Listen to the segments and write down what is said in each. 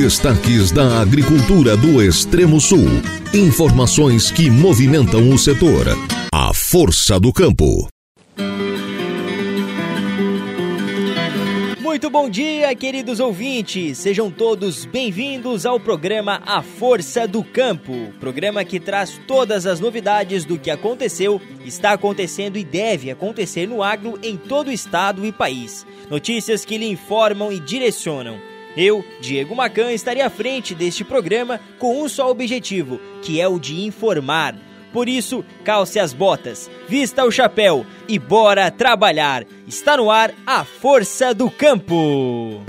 Destaques da agricultura do Extremo Sul. Informações que movimentam o setor. A força do campo. Muito bom dia, queridos ouvintes. Sejam todos bem-vindos ao programa A Força do Campo. Programa que traz todas as novidades do que aconteceu, está acontecendo e deve acontecer no agro em todo o estado e país. Notícias que lhe informam e direcionam. Eu, Diego Macan, estarei à frente deste programa com um só objetivo, que é o de informar. Por isso, calce as botas, vista o chapéu e bora trabalhar. Está no ar a Força do Campo.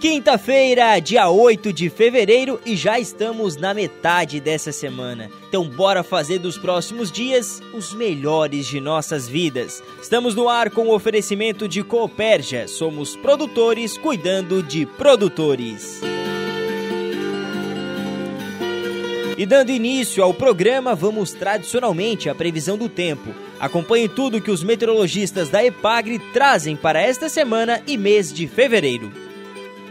Quinta-feira, dia 8 de fevereiro e já estamos na metade dessa semana. Então bora fazer dos próximos dias os melhores de nossas vidas. Estamos no ar com o oferecimento de Cooperja. Somos produtores cuidando de produtores. E dando início ao programa, vamos tradicionalmente à previsão do tempo. Acompanhe tudo que os meteorologistas da EPAGRE trazem para esta semana e mês de fevereiro.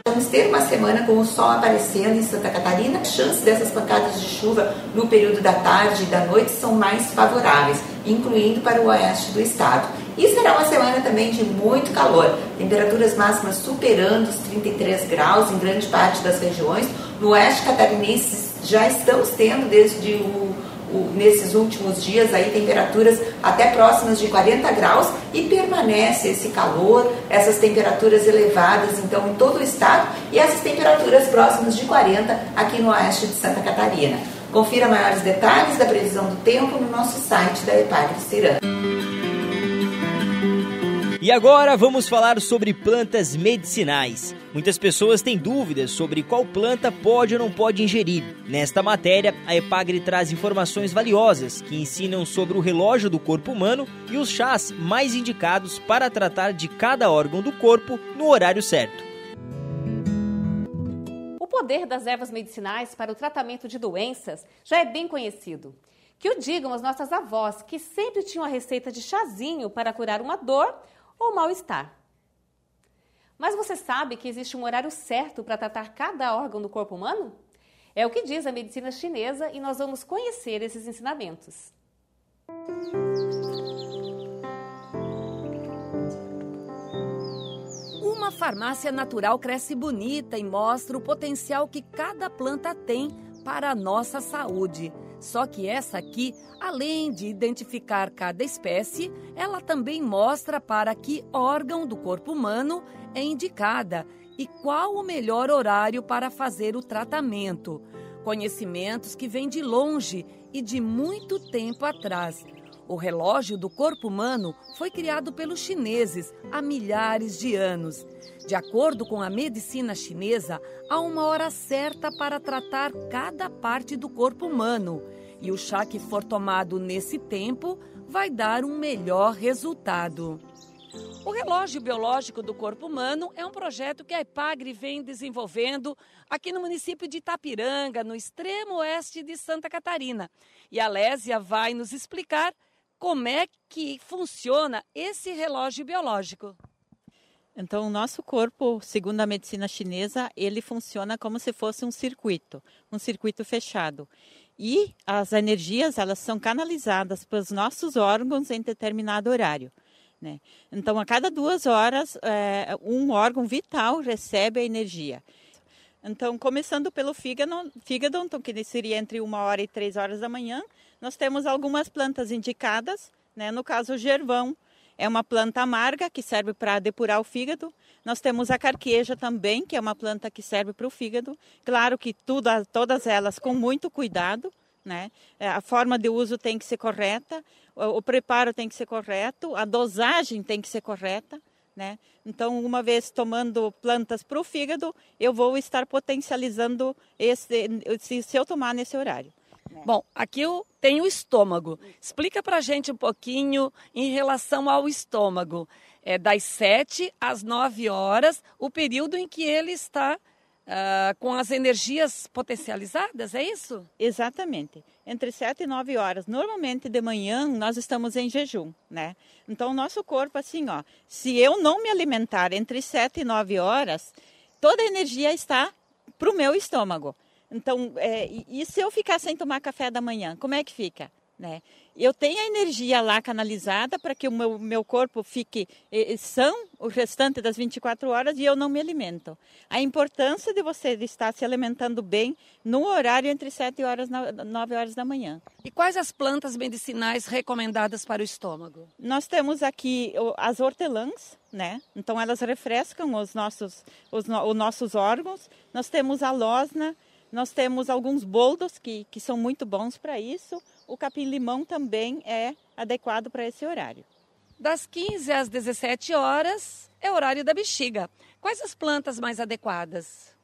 Vamos ter uma semana com o sol aparecendo em Santa Catarina. Chances dessas pancadas de chuva no período da tarde e da noite são mais favoráveis, incluindo para o oeste do estado. E será uma semana também de muito calor, temperaturas máximas superando os 33 graus em grande parte das regiões. No oeste catarinense já estamos tendo desde o nesses últimos dias aí temperaturas até próximas de 40 graus e permanece esse calor, essas temperaturas elevadas então em todo o estado e essas temperaturas próximas de 40 aqui no oeste de Santa Catarina. Confira maiores detalhes da previsão do tempo no nosso site da Epagre Cirã. E agora vamos falar sobre plantas medicinais. Muitas pessoas têm dúvidas sobre qual planta pode ou não pode ingerir. Nesta matéria, a Epagre traz informações valiosas que ensinam sobre o relógio do corpo humano e os chás mais indicados para tratar de cada órgão do corpo no horário certo. O poder das ervas medicinais para o tratamento de doenças já é bem conhecido. Que o digam as nossas avós, que sempre tinham a receita de chazinho para curar uma dor ou mal-estar. Mas você sabe que existe um horário certo para tratar cada órgão do corpo humano? É o que diz a medicina chinesa e nós vamos conhecer esses ensinamentos. Uma farmácia natural cresce bonita e mostra o potencial que cada planta tem para a nossa saúde. Só que essa aqui, além de identificar cada espécie, ela também mostra para que órgão do corpo humano é indicada e qual o melhor horário para fazer o tratamento. Conhecimentos que vêm de longe e de muito tempo atrás. O relógio do corpo humano foi criado pelos chineses há milhares de anos. De acordo com a medicina chinesa, há uma hora certa para tratar cada parte do corpo humano. E o chá que for tomado nesse tempo vai dar um melhor resultado. O relógio biológico do corpo humano é um projeto que a EPAGRE vem desenvolvendo aqui no município de Itapiranga, no extremo oeste de Santa Catarina. E a Lésia vai nos explicar como é que funciona esse relógio biológico. Então, o nosso corpo, segundo a medicina chinesa, ele funciona como se fosse um circuito, um circuito fechado. E as energias, elas são canalizadas para os nossos órgãos em determinado horário. Né? Então, a cada duas horas, é, um órgão vital recebe a energia. Então, começando pelo fígado, fígado então, que seria entre uma hora e três horas da manhã, nós temos algumas plantas indicadas, né? no caso, o gervão, é uma planta amarga que serve para depurar o fígado. Nós temos a carqueja também, que é uma planta que serve para o fígado. Claro que tudo, todas elas com muito cuidado, né? É, a forma de uso tem que ser correta, o, preparo tem que ser correto, a dosagem tem que ser correta. Né? Então, uma vez tomando plantas para o fígado, eu vou estar potencializando esse, se, se eu tomar nesse horário. Bom, aqui eu tenho o estômago. Explica para gente um pouquinho em relação ao estômago. É das 7 às 9 horas, o período em que ele está uh, com as energias potencializadas, é isso? Exatamente. Entre 7 e 9 horas. Normalmente de manhã nós estamos em jejum, né? Então o nosso corpo, assim, ó, se eu não me alimentar entre 7 e 9 horas, toda a energia está para o meu estômago. Então, é, e se eu ficar sem tomar café da manhã, como é que fica? Né? Eu tenho a energia lá canalizada para que o meu, meu corpo fique eh, são o restante das 24 horas e eu não me alimento. A importância de você estar se alimentando bem no horário entre 7 horas e 9 horas da manhã. E quais as plantas medicinais recomendadas para o estômago? Nós temos aqui as hortelãs, né? Então elas refrescam os nossos, os, os nossos órgãos. Nós temos a losna, nós temos alguns boldos que, que são muito bons para isso. O capim-limão também é adequado para esse horário. Das 15 às 17 horas é o horário da bexiga. Quais as plantas mais adequadas?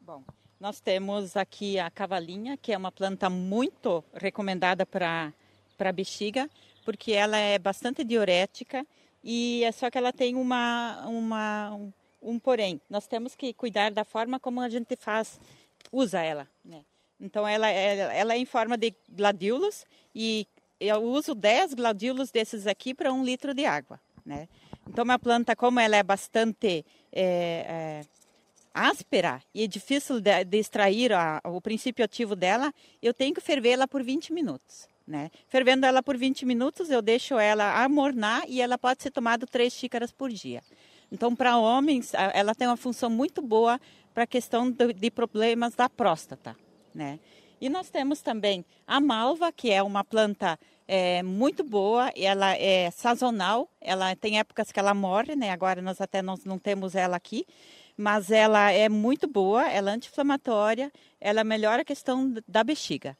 Bom, nós temos aqui a cavalinha, que é uma planta muito recomendada para para bexiga, porque ela é bastante diurética e é só que ela tem uma, uma um, um porém. Nós temos que cuidar da forma como a gente faz usa ela. Né? Então ela, ela, ela é em forma de gladiolos e eu uso 10 gladiolos desses aqui para um litro de água. Né? Então uma planta, como ela é bastante é, é, áspera e é difícil de, de extrair a, o princípio ativo dela, eu tenho que fervê-la por 20 minutos. Né? Fervendo ela por 20 minutos, eu deixo ela amornar e ela pode ser tomada 3 xícaras por dia. Então, para homens, ela tem uma função muito boa para a questão de, de problemas da próstata. Né? E nós temos também a malva, que é uma planta é, muito boa, ela é sazonal, ela tem épocas que ela morre, né? agora nós até nós não temos ela aqui, mas ela é muito boa, ela é anti-inflamatória, ela melhora a questão da bexiga.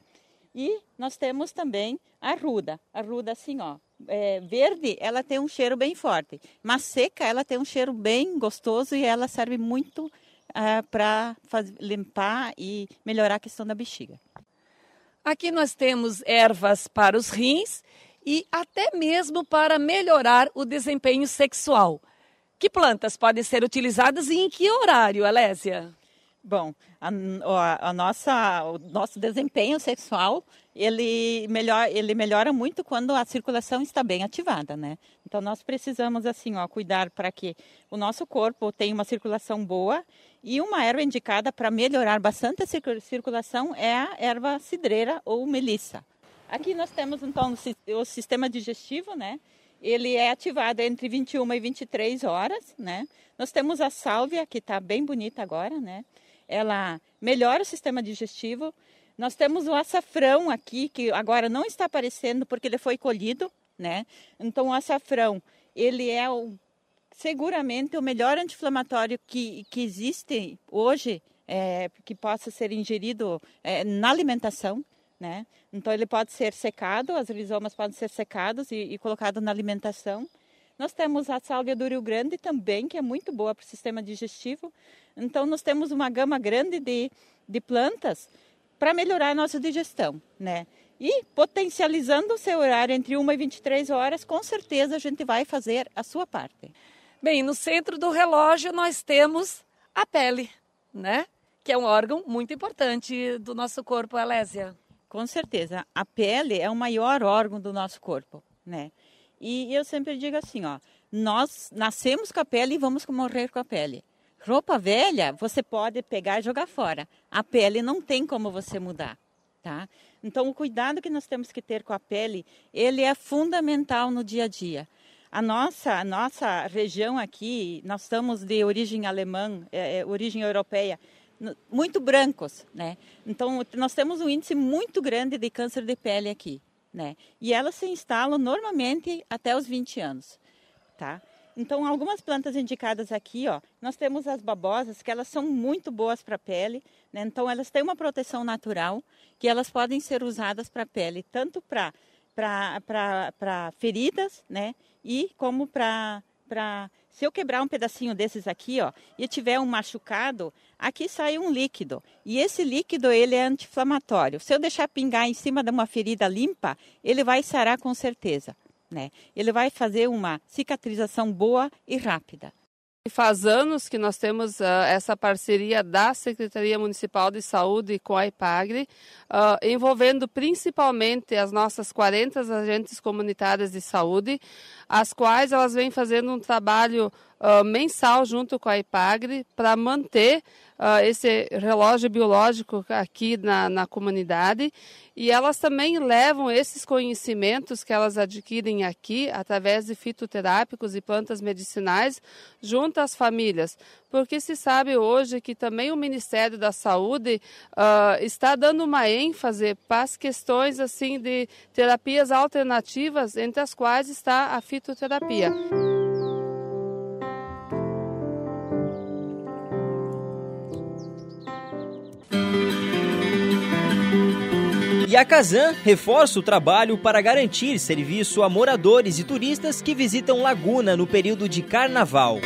E nós temos também a ruda, a ruda assim, ó, é, verde, ela tem um cheiro bem forte, mas seca, ela tem um cheiro bem gostoso e ela serve muito uh, para limpar e melhorar a questão da bexiga. Aqui nós temos ervas para os rins e até mesmo para melhorar o desempenho sexual. Que plantas podem ser utilizadas e em que horário, Alésia? Bom, a, a, nossa, o nosso desempenho sexual ele, melhor, ele melhora muito quando a circulação está bem ativada, né? Então nós precisamos assim, ó, cuidar para que o nosso corpo tenha uma circulação boa e uma erva indicada para melhorar bastante a circulação é a erva cidreira ou melissa. Aqui nós temos então o sistema digestivo, né? Ele é ativado entre 21 e 23 horas, né? Nós temos a sálvia, que está bem bonita agora, né? ela melhora o sistema digestivo. Nós temos o açafrão aqui, que agora não está aparecendo porque ele foi colhido, né? Então, o açafrão, ele é o, seguramente o melhor anti-inflamatório que, que existe hoje, é, que possa ser ingerido é, na alimentação, né? Então, ele pode ser secado, as rizomas podem ser secados e, e na alimentação. Nós temos a sálvia do Rio Grande também, que é muito boa para o sistema digestivo. Então, nós temos uma gama grande de, de plantas para melhorar a nossa digestão, né? E potencializando o seu horário entre 1 e 23 horas, com certeza a gente vai fazer a sua parte. Bem, no centro do relógio nós temos a pele, né? Que é um órgão muito importante do nosso corpo, Alésia. Com certeza. A pele é o maior órgão do nosso corpo, né? E eu sempre digo assim, ó, nós nascemos com a pele e vamos morrer com a pele. Roupa velha você pode pegar e jogar fora. A pele não tem como você mudar, tá? Então o cuidado que nós temos que ter com a pele, ele é fundamental no dia a dia. A nossa, a nossa região aqui, nós estamos de origem alemã, é, é, origem europeia, muito brancos, né? Então nós temos um índice muito grande de câncer de pele aqui né? E elas se instalam normalmente até os 20 anos, tá? Então, algumas plantas indicadas aqui, ó, nós temos as babosas, que elas são muito boas para a pele, né? Então, elas têm uma proteção natural, que elas podem ser usadas para a pele, tanto para feridas, né? E como para para se eu quebrar um pedacinho desses aqui, ó, e tiver um machucado, aqui sai um líquido. E esse líquido, ele é anti-inflamatório. Se eu deixar pingar em cima de uma ferida limpa, ele vai sarar com certeza, né? Ele vai fazer uma cicatrização boa e rápida. Faz anos que nós temos uh, essa parceria da Secretaria Municipal de Saúde com a IPAGRE, uh, envolvendo principalmente as nossas 40 agentes comunitárias de saúde, as quais elas vêm fazendo um trabalho uh, mensal junto com a IPAGRE para manter uh, esse relógio biológico aqui na, na comunidade e elas também levam esses conhecimentos que elas adquirem aqui através de fitoterápicos e plantas medicinais junto às famílias, porque se sabe hoje que também o Ministério da Saúde uh, está dando uma ênfase para as questões assim de terapias alternativas, entre as quais está a fitoterapia. E a Kazan reforça o trabalho para garantir serviço a moradores e turistas que visitam Laguna no período de carnaval.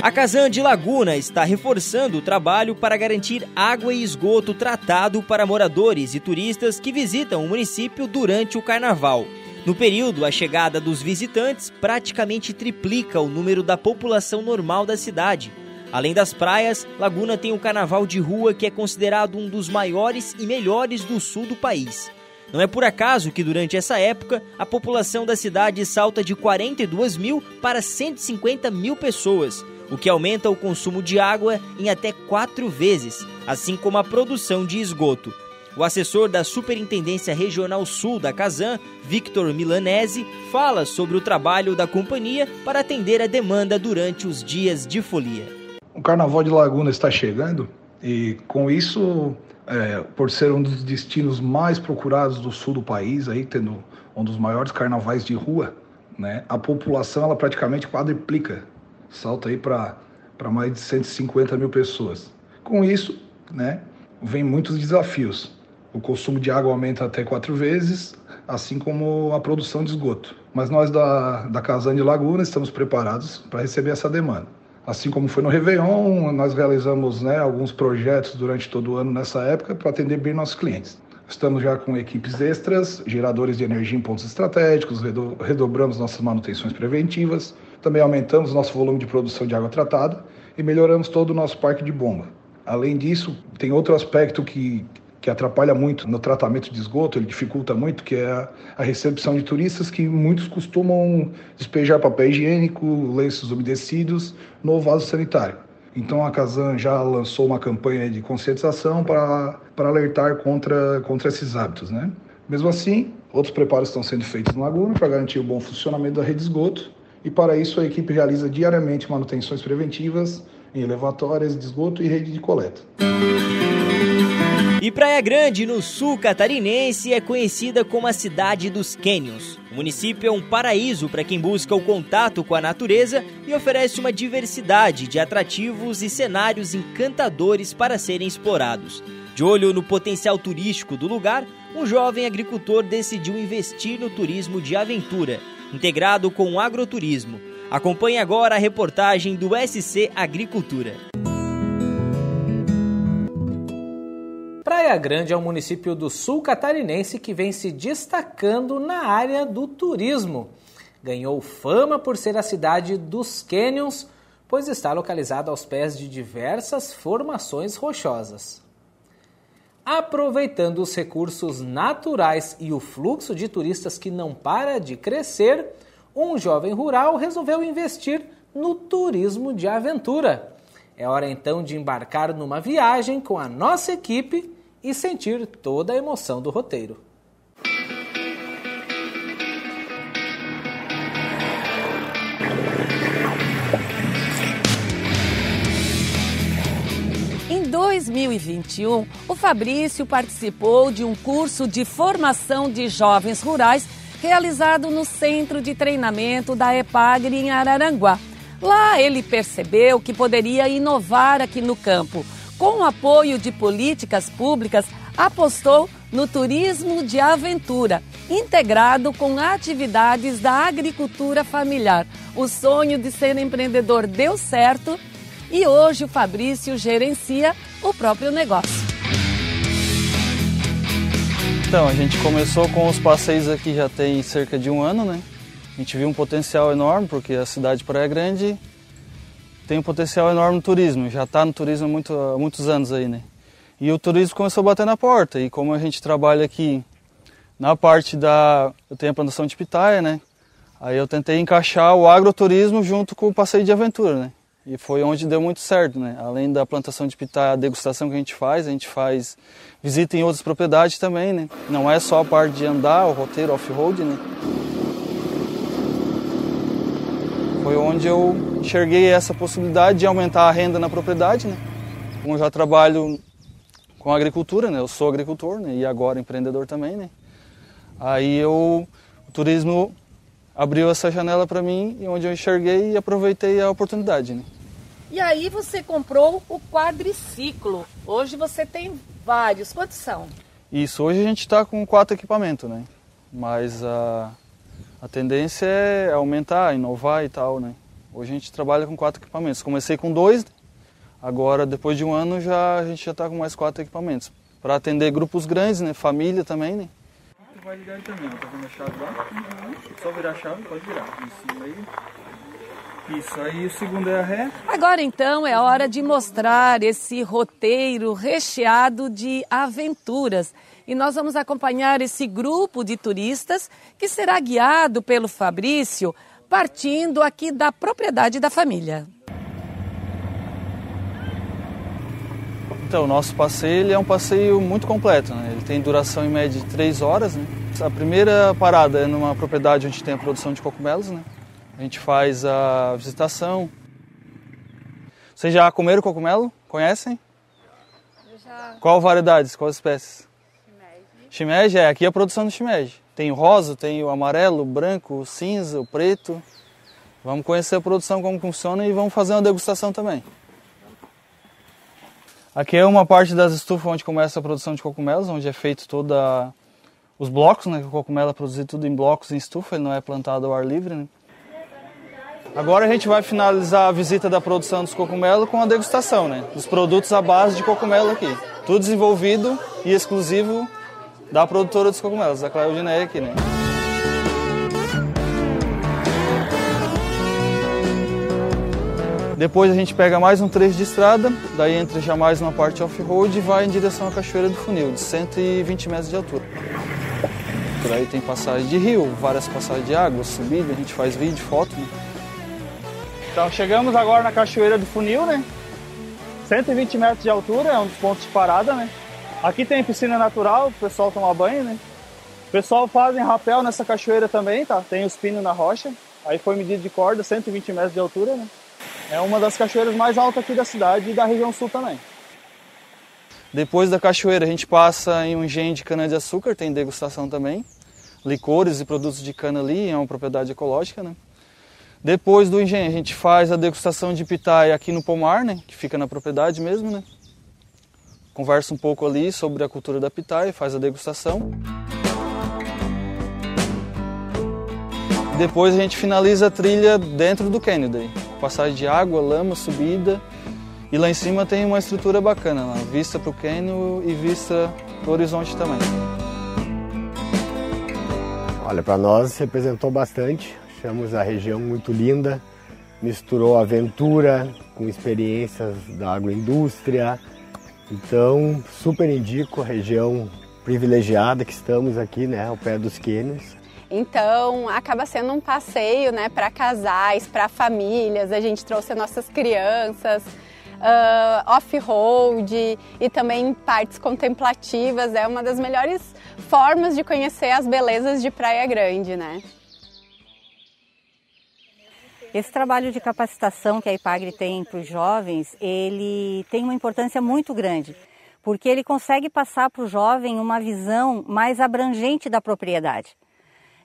A Kazan de Laguna está reforçando o trabalho para garantir água e esgoto tratado para moradores e turistas que visitam o município durante o carnaval. No período, a chegada dos visitantes praticamente triplica o número da população normal da cidade, Além das praias, Laguna tem o carnaval de rua que é considerado um dos maiores e melhores do sul do país. Não é por acaso que durante essa época a população da cidade salta de 42 mil para 150 mil pessoas, o que aumenta o consumo de água em até quatro vezes, assim como a produção de esgoto. O assessor da Superintendência Regional Sul da Casan, Victor Milanese, fala sobre o trabalho da companhia para atender a demanda durante os dias de folia. O Carnaval de Laguna está chegando e com isso, é, por ser um dos destinos mais procurados do sul do país, aí tendo um dos maiores carnavais de rua, né, a população ela praticamente quadriplica, salta aí para mais de 150 mil pessoas. Com isso, né, vem muitos desafios. O consumo de água aumenta até quatro vezes, assim como a produção de esgoto. Mas nós da, da Casane de Laguna estamos preparados para receber essa demanda. Assim como foi no Réveillon, nós realizamos né, alguns projetos durante todo o ano nessa época para atender bem nossos clientes. Estamos já com equipes extras, geradores de energia em pontos estratégicos, redobramos nossas manutenções preventivas, também aumentamos nosso volume de produção de água tratada e melhoramos todo o nosso parque de bomba. Além disso, tem outro aspecto que que atrapalha muito no tratamento de esgoto, ele dificulta muito, que é a recepção de turistas que muitos costumam despejar papel higiênico, lenços umedecidos no vaso sanitário. Então a Casan já lançou uma campanha de conscientização para, alertar contra, contra esses hábitos. Né? Mesmo assim, outros preparos estão sendo feitos no Laguna para garantir o bom funcionamento da rede de esgoto e para isso a equipe realiza diariamente manutenções preventivas em elevatórias de esgoto e rede de coleta. E Praia Grande, no sul catarinense, é conhecida como a cidade dos cânions. O município é um paraíso para quem busca o contato com a natureza e oferece uma diversidade de atrativos e cenários encantadores para serem explorados. De olho no potencial turístico do lugar, um jovem agricultor decidiu investir no turismo de aventura, integrado com o agroturismo. Acompanhe agora a reportagem do SC Agricultura. Praia Grande é um município do sul catarinense que vem se destacando na área do turismo. Ganhou fama por ser a cidade dos cânions, pois está localizado aos pés de diversas formações rochosas. Aproveitando os recursos naturais e o fluxo de turistas que não para de crescer, um jovem rural resolveu investir no turismo de aventura. É hora então de embarcar numa viagem com a nossa equipe e sentir toda a emoção do roteiro. Em 2021, o Fabrício participou de um curso de formação de jovens rurais realizado no Centro de Treinamento da EPAGRE em Araranguá. Lá ele percebeu que poderia inovar aqui no campo com o apoio de políticas públicas, apostou no turismo de aventura, integrado com atividades da agricultura familiar. O sonho de ser empreendedor deu certo e hoje o Fabrício gerencia o próprio negócio. Então, a gente começou com os passeios aqui já tem cerca de um ano, né? A gente viu um potencial enorme, porque a cidade de Praia Grande tem um potencial enorme no turismo, já está no turismo muito, há muitos anos aí, né? E o turismo começou a bater na porta, e como a gente trabalha aqui na parte da... eu tenho a plantação de pitaia, né? Aí eu tentei encaixar o agroturismo junto com o passeio de aventura, né? E foi onde deu muito certo, né? Além da plantação de pitaia, a degustação que a gente faz, a gente faz visita em outras propriedades também, né? Não é só a parte de andar, o roteiro off-road, né? Foi onde eu enxerguei essa possibilidade de aumentar a renda na propriedade, né? Como eu já trabalho com agricultura, né? Eu sou agricultor, né? E agora empreendedor também, né? Aí eu, o turismo abriu essa janela para mim e onde eu enxerguei e aproveitei a oportunidade, né? E aí você comprou o quadriciclo. Hoje você tem vários. Quantos são? Isso, hoje a gente está com quatro equipamentos, né? Mas a, a tendência é aumentar, inovar e tal, né? Hoje a gente trabalha com quatro equipamentos. Comecei com dois, agora depois de um ano já a gente já está com mais quatro equipamentos. Para atender grupos grandes, né? Família também, né? Vai ligar também, tá vendo a chave lá? Uhum. Só virar a chave, pode virar. Isso aí. Isso aí, o segundo é a ré. Agora então é hora de mostrar esse roteiro recheado de aventuras. E nós vamos acompanhar esse grupo de turistas que será guiado pelo Fabrício, partindo aqui da propriedade da família. Então, o nosso passeio ele é um passeio muito completo. Né? Ele tem duração em média de três horas. Né? A primeira parada é numa propriedade onde tem a produção de cogumelos. Né? A gente faz a visitação. Vocês já comeram cogumelo? Conhecem? Já. Qual variedades? Quais espécies? Shimeji. É. Aqui é a produção do shimeji. Tem o rosa, tem o amarelo, o branco, o cinza, o preto. Vamos conhecer a produção, como funciona e vamos fazer uma degustação também. Aqui é uma parte das estufas onde começa a produção de cogumelos, onde é feito toda os blocos, né? O cogumelo é produzido tudo em blocos em estufa, ele não é plantado ao ar livre, né? Agora a gente vai finalizar a visita da produção dos cogumelos com a degustação, né? Dos produtos à base de cogumelo aqui. Tudo desenvolvido e exclusivo da produtora dos cogumelos, da Claudineia aqui, né? Depois a gente pega mais um trecho de estrada, daí entra já mais uma parte off-road e vai em direção à Cachoeira do Funil, de 120 metros de altura. Por aí tem passagem de rio, várias passagens de água, subida, a gente faz vídeo, foto. Né? Então chegamos agora na Cachoeira do Funil, né? 120 metros de altura, é um dos pontos de parada, né? Aqui tem piscina natural, o pessoal toma banho, né? O pessoal fazem rapel nessa cachoeira também, tá? Tem os pinos na rocha. Aí foi medido de corda, 120 metros de altura, né? É uma das cachoeiras mais altas aqui da cidade e da região sul também. Depois da cachoeira a gente passa em um engenho de cana-de-açúcar, tem degustação também. Licores e produtos de cana ali, é uma propriedade ecológica, né? Depois do engenho, a gente faz a degustação de pitaia aqui no pomar, né, que fica na propriedade mesmo, né? Conversa um pouco ali sobre a cultura da pitaia, faz a degustação. Depois a gente finaliza a trilha dentro do Kennedy. Passagem de água, lama, subida. E lá em cima tem uma estrutura bacana, lá, vista para o cânion e vista para o horizonte também. Olha, para nós representou bastante. Achamos a região muito linda, misturou aventura com experiências da agroindústria. Então, super indico a região privilegiada que estamos aqui, né, ao pé dos cânions. Então, acaba sendo um passeio, né, para casais, para famílias. A gente trouxe nossas crianças, uh, off-road e também partes contemplativas. É uma das melhores formas de conhecer as belezas de Praia Grande, né? Esse trabalho de capacitação que a IPAGRE tem para os jovens, ele tem uma importância muito grande, porque ele consegue passar para o jovem uma visão mais abrangente da propriedade.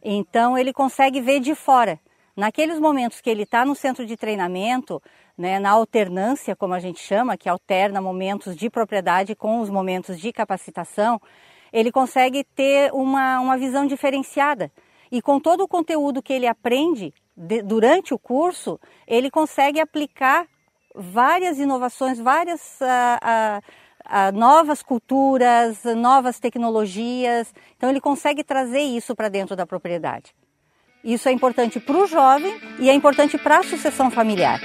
Então ele consegue ver de fora. Naqueles momentos que ele está no centro de treinamento, né, na alternância, como a gente chama, que alterna momentos de propriedade com os momentos de capacitação, ele consegue ter uma, uma visão diferenciada. E com todo o conteúdo que ele aprende, de, durante o curso, ele consegue aplicar várias inovações, várias uh, uh, uh, novas culturas, novas tecnologias. Então, ele consegue trazer isso para dentro da propriedade. Isso é importante para o jovem e é importante para a sucessão familiar.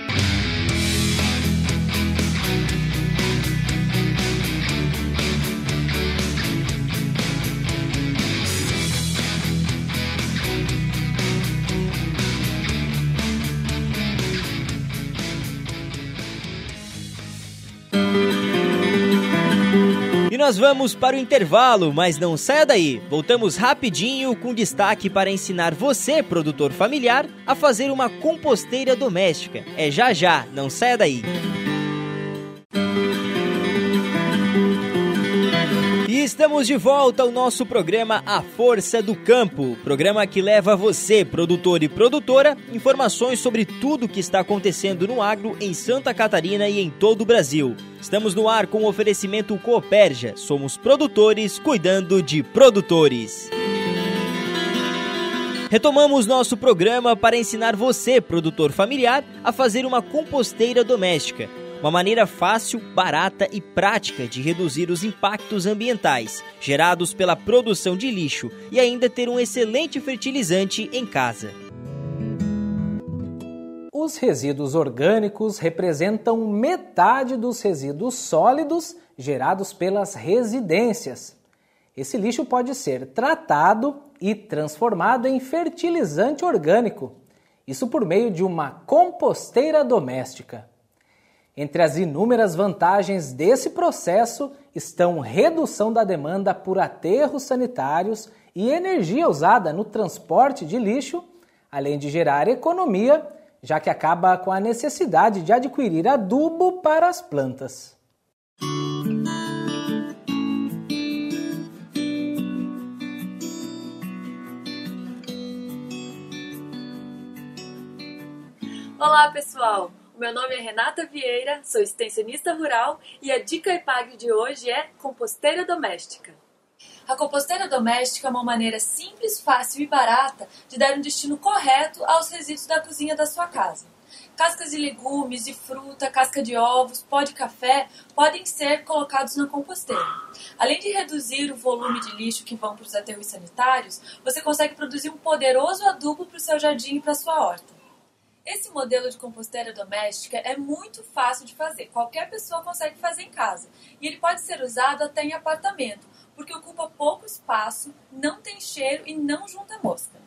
Nós vamos para o intervalo, mas não saia daí. Voltamos rapidinho com destaque para ensinar você, produtor familiar, a fazer uma composteira doméstica. É já já, não saia daí. E estamos de volta ao nosso programa A Força do Campo, programa que leva você, produtor e produtora, informações sobre tudo o que está acontecendo no agro em Santa Catarina e em todo o Brasil. Estamos no ar com o oferecimento Cooperja. Somos produtores cuidando de produtores. Retomamos nosso programa para ensinar você, produtor familiar, a fazer uma composteira doméstica uma maneira fácil, barata e prática de reduzir os impactos ambientais gerados pela produção de lixo e ainda ter um excelente fertilizante em casa. Os resíduos orgânicos representam metade dos resíduos sólidos gerados pelas residências. Esse lixo pode ser tratado e transformado em fertilizante orgânico, isso por meio de uma composteira doméstica. Entre as inúmeras vantagens desse processo estão redução da demanda por aterros sanitários e energia usada no transporte de lixo, além de gerar economia, já que acaba com a necessidade de adquirir adubo para as plantas. Olá, pessoal! Meu nome é Renata Vieira, sou extensionista rural e a dica EPAG de hoje é composteira doméstica. A composteira doméstica é uma maneira simples, fácil e barata de dar um destino correto aos resíduos da cozinha da sua casa. Cascas de legumes, de fruta, casca de ovos, pó de café podem ser colocados na composteira. Além de reduzir o volume de lixo que vão para os aterros sanitários, você consegue produzir um poderoso adubo para o seu jardim e para a sua horta. Esse modelo de composteira doméstica é muito fácil de fazer, qualquer pessoa consegue fazer em casa. E ele pode ser usado até em apartamento, porque ocupa pouco espaço, não tem cheiro e não junta mosca.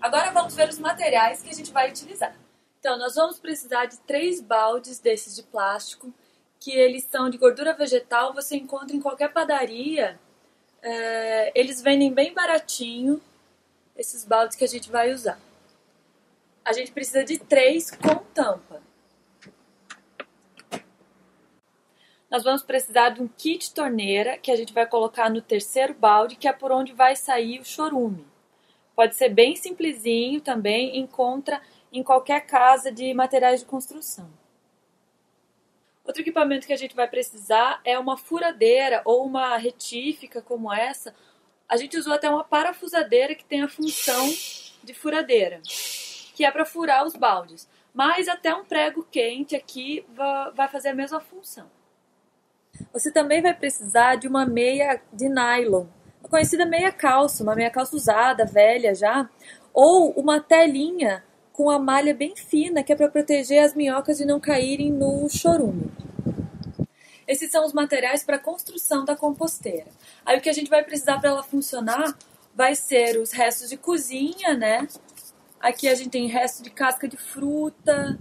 Agora vamos ver os materiais que a gente vai utilizar. Então, nós vamos precisar de três baldes desses de plástico, que eles são de gordura vegetal, você encontra em qualquer padaria. É, eles vendem bem baratinho, esses baldes que a gente vai usar a gente precisa de três com tampa. Nós vamos precisar de um kit torneira que a gente vai colocar no terceiro balde, que é por onde vai sair o chorume. Pode ser bem simplesinho também, encontra em qualquer casa de materiais de construção. Outro equipamento que a gente vai precisar é uma furadeira ou uma retífica como essa. A gente usou até uma parafusadeira que tem a função de furadeira que é para furar os baldes. Mas até um prego quente aqui vai fazer a mesma função. Você também vai precisar de uma meia de nylon, a conhecida meia calça, uma meia calça usada, velha já, ou uma telinha com a malha bem fina, que é para proteger as minhocas de não caírem no chorume. Esses são os materiais para a construção da composteira. Aí o que a gente vai precisar para ela funcionar vai ser os restos de cozinha, né? Aqui a gente tem resto de casca de fruta,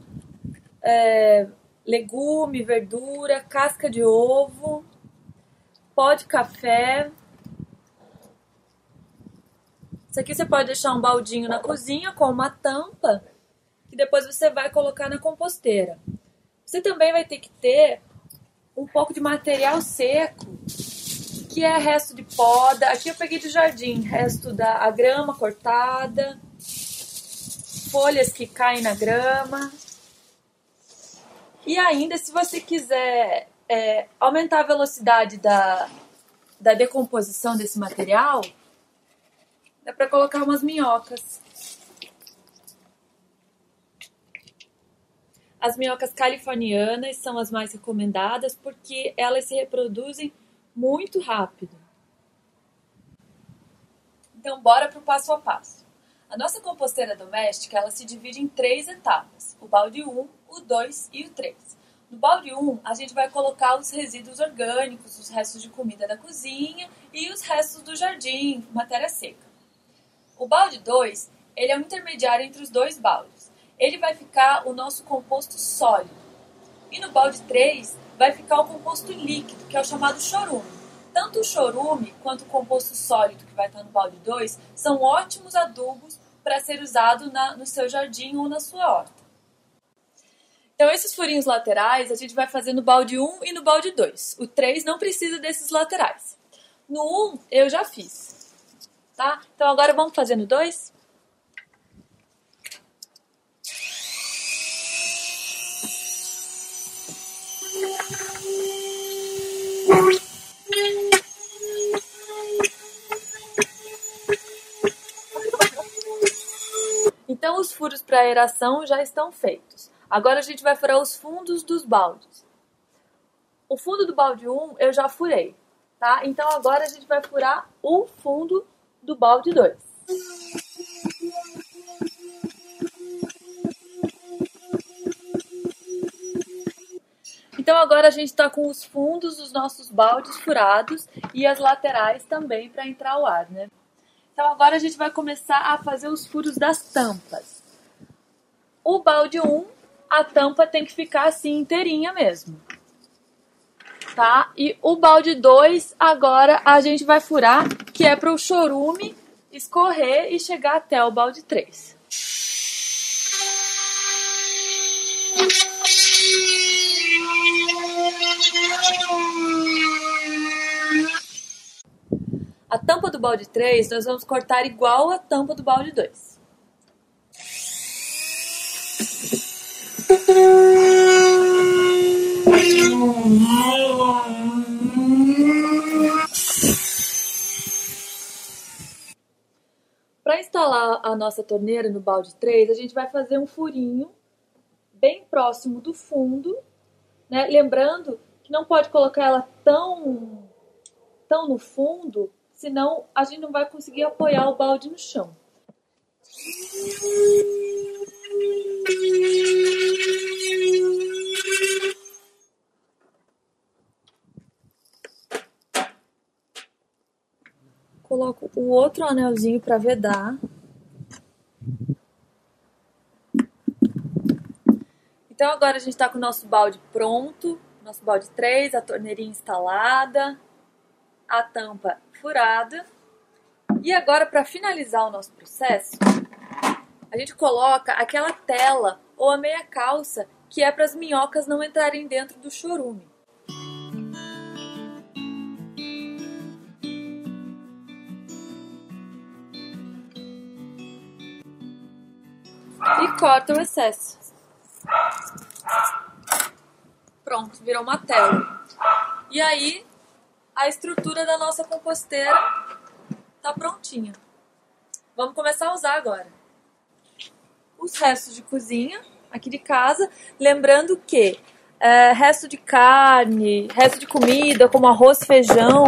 é, legume, verdura, casca de ovo, pó de café. Isso aqui você pode deixar um baldinho na cozinha com uma tampa que depois você vai colocar na composteira. Você também vai ter que ter um pouco de material seco, que é resto de poda. Aqui eu peguei de jardim, resto da grama cortada folhas que caem na grama. E ainda, se você quiser é, aumentar a velocidade da, da decomposição desse material, dá para colocar umas minhocas. As minhocas californianas são as mais recomendadas porque elas se reproduzem muito rápido. Então, bora para o passo a passo. A nossa composteira doméstica ela se divide em três etapas: o balde 1, o 2 e o 3. No balde 1, a gente vai colocar os resíduos orgânicos, os restos de comida da cozinha e os restos do jardim, matéria seca. O balde 2, ele é um intermediário entre os dois baldes. Ele vai ficar o nosso composto sólido. E no balde 3, vai ficar o composto líquido, que é o chamado chorume. Tanto o chorume quanto o composto sólido que vai estar no balde 2 são ótimos adubos para ser usado na, no seu jardim ou na sua horta. Então, esses furinhos laterais a gente vai fazer no balde 1 e no balde 2. O 3 não precisa desses laterais. No 1 eu já fiz. Tá? Então, agora vamos fazer no 2? Então, os furos para aeração já estão feitos. Agora a gente vai furar os fundos dos baldes. O fundo do balde 1 eu já furei, tá? Então agora a gente vai furar o fundo do balde 2. Então agora a gente está com os fundos dos nossos baldes furados e as laterais também para entrar o ar, né? Então agora a gente vai começar a fazer os furos das tampas. O balde 1, a tampa tem que ficar assim inteirinha mesmo. Tá? E o balde 2, agora a gente vai furar, que é para o chorume escorrer e chegar até o balde 3. A tampa do balde 3 nós vamos cortar igual a tampa do balde 2. Para instalar a nossa torneira no balde 3, a gente vai fazer um furinho bem próximo do fundo, né? Lembrando que não pode colocar ela tão, tão no fundo senão a gente não vai conseguir apoiar o balde no chão. Coloco o outro anelzinho para vedar. Então agora a gente está com o nosso balde pronto, nosso balde 3, a torneirinha instalada, a tampa furada. E agora, para finalizar o nosso processo, a gente coloca aquela tela ou a meia calça que é para as minhocas não entrarem dentro do chorume. E corta o excesso. Pronto, virou uma tela. E aí a estrutura da nossa composteira tá prontinha. Vamos começar a usar agora. Os restos de cozinha aqui de casa, lembrando que é, resto de carne, resto de comida, como arroz, feijão,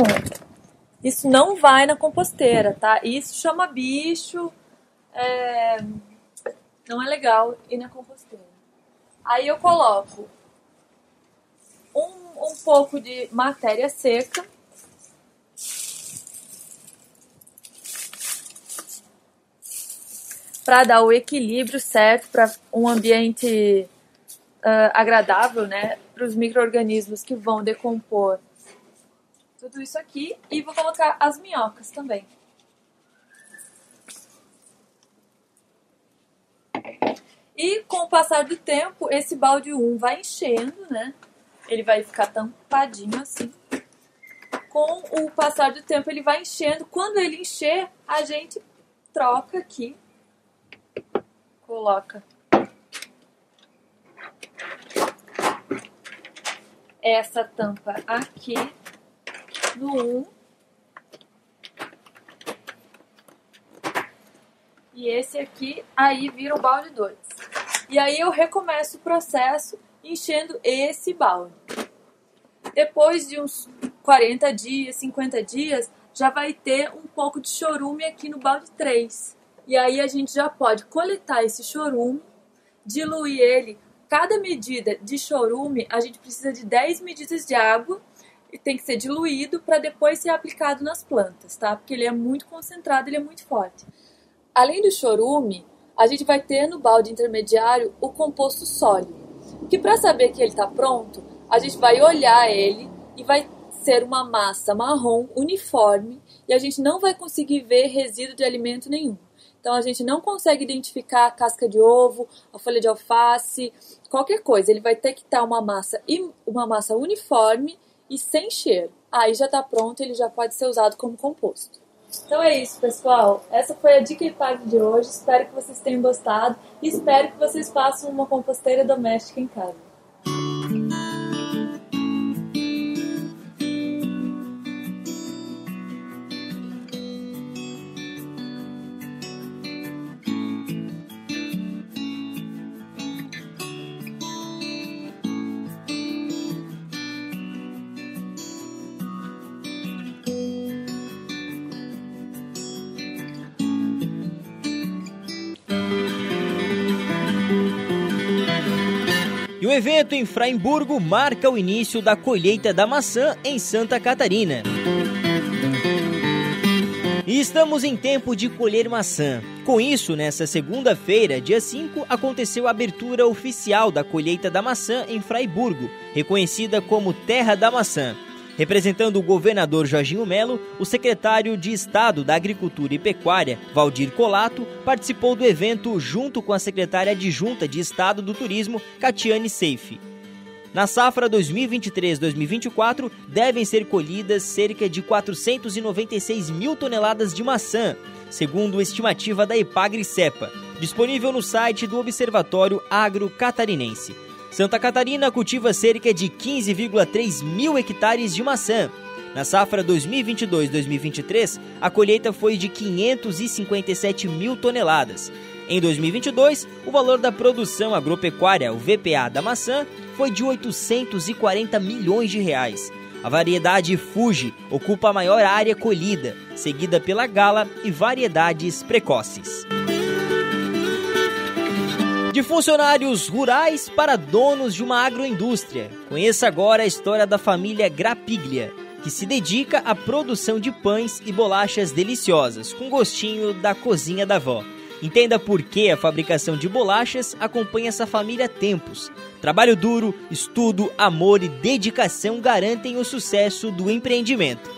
isso não vai na composteira, tá? Isso chama bicho, é, não é legal ir na composteira. Aí eu coloco um, um pouco de matéria seca para dar o equilíbrio certo para um ambiente uh, agradável, né, para os micro-organismos que vão decompor tudo isso aqui e vou colocar as minhocas também. E com o passar do tempo, esse balde 1 vai enchendo, né? Ele vai ficar tampadinho assim. Com o passar do tempo, ele vai enchendo. Quando ele encher, a gente troca aqui coloca essa tampa aqui no 1 e esse aqui aí vira o balde 2. E aí eu recomeço o processo enchendo esse balde. Depois de uns 40 dias, 50 dias, já vai ter um pouco de chorume aqui no balde 3. E aí a gente já pode coletar esse chorume, diluir ele. Cada medida de chorume, a gente precisa de 10 medidas de água e tem que ser diluído para depois ser aplicado nas plantas, tá? Porque ele é muito concentrado, ele é muito forte. Além do chorume, a gente vai ter no balde intermediário o composto sólido, que para saber que ele está pronto, a gente vai olhar ele e vai ser uma massa marrom uniforme e a gente não vai conseguir ver resíduo de alimento nenhum. Então a gente não consegue identificar a casca de ovo, a folha de alface, qualquer coisa. Ele vai ter que estar uma massa uma massa uniforme e sem cheiro. Aí já está pronto, ele já pode ser usado como composto. Então é isso, pessoal. Essa foi a dica IPAG de hoje. Espero que vocês tenham gostado e espero que vocês façam uma composteira doméstica em casa. Evento em Freiburgo marca o início da colheita da maçã em Santa Catarina. E estamos em tempo de colher maçã. Com isso, nessa segunda-feira, dia 5, aconteceu a abertura oficial da colheita da maçã em Freiburgo, reconhecida como Terra da Maçã. Representando o governador Jorginho Melo, o secretário de Estado da Agricultura e Pecuária, Valdir Colato, participou do evento junto com a secretária adjunta de Estado do Turismo, Catiane Seife. Na safra 2023-2024, devem ser colhidas cerca de 496 mil toneladas de maçã, segundo estimativa da Epagri Cepa, disponível no site do Observatório Agro Catarinense. Santa Catarina cultiva cerca de 15,3 mil hectares de maçã. Na safra 2022-2023, a colheita foi de 557 mil toneladas. Em 2022, o valor da produção agropecuária, o VPA da maçã, foi de 840 milhões de reais. A variedade Fuji ocupa a maior área colhida, seguida pela Gala e variedades precoces. De funcionários rurais para donos de uma agroindústria. Conheça agora a história da família Grapiglia, que se dedica à produção de pães e bolachas deliciosas, com gostinho da cozinha da avó. Entenda por que a fabricação de bolachas acompanha essa família há tempos. Trabalho duro, estudo, amor e dedicação garantem o sucesso do empreendimento.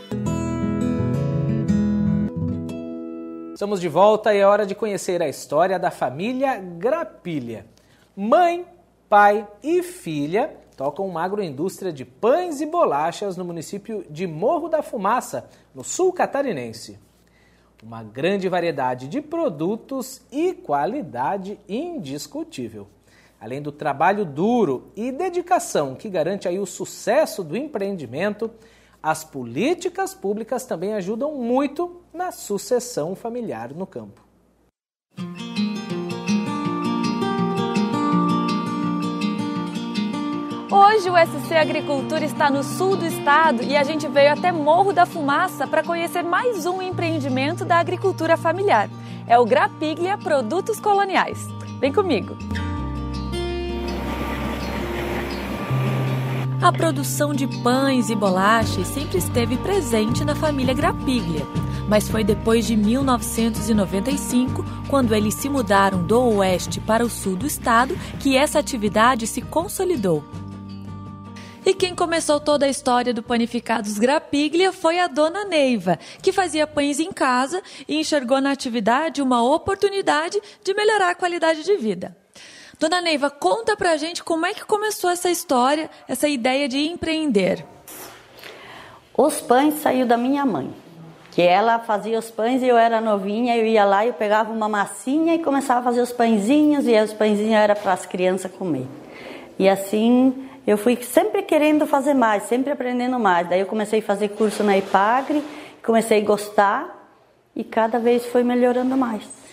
Estamos de volta e é hora de conhecer a história da família Grapilha. Mãe, pai e filha tocam uma agroindústria de pães e bolachas no município de Morro da Fumaça, no sul catarinense. Uma grande variedade de produtos e qualidade indiscutível. Além do trabalho duro e dedicação que garante aí o sucesso do empreendimento, as políticas públicas também ajudam muito na sucessão familiar no campo. Hoje o SC Agricultura está no sul do estado e a gente veio até Morro da Fumaça para conhecer mais um empreendimento da agricultura familiar. É o Grapiglia Produtos Coloniais. Vem comigo! A produção de pães e bolachas sempre esteve presente na família Grapiglia, mas foi depois de 1995, quando eles se mudaram do oeste para o sul do estado, que essa atividade se consolidou. E quem começou toda a história do Panificados Grapiglia foi a dona Neiva, que fazia pães em casa e enxergou na atividade uma oportunidade de melhorar a qualidade de vida. Dona Neiva, conta pra gente como é que começou essa história, essa ideia de empreender. Os pães saiu da minha mãe, que ela fazia os pães e eu era novinha, eu ia lá e pegava uma massinha e começava a fazer os pãezinhos e os pãezinhos era para as crianças comer. E assim eu fui sempre querendo fazer mais, sempre aprendendo mais. Daí eu comecei a fazer curso na IPAGRE, comecei a gostar e cada vez foi melhorando mais.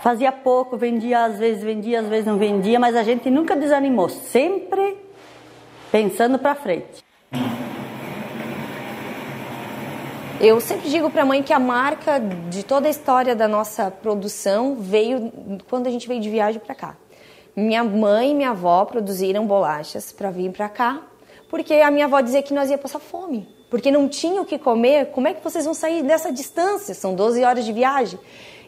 Fazia pouco, vendia, às vezes vendia, às vezes não vendia, mas a gente nunca desanimou, sempre pensando para frente. Eu sempre digo para a mãe que a marca de toda a história da nossa produção veio quando a gente veio de viagem para cá. Minha mãe e minha avó produziram bolachas para vir para cá, porque a minha avó dizia que nós ia passar fome, porque não tinha o que comer. Como é que vocês vão sair dessa distância? São 12 horas de viagem.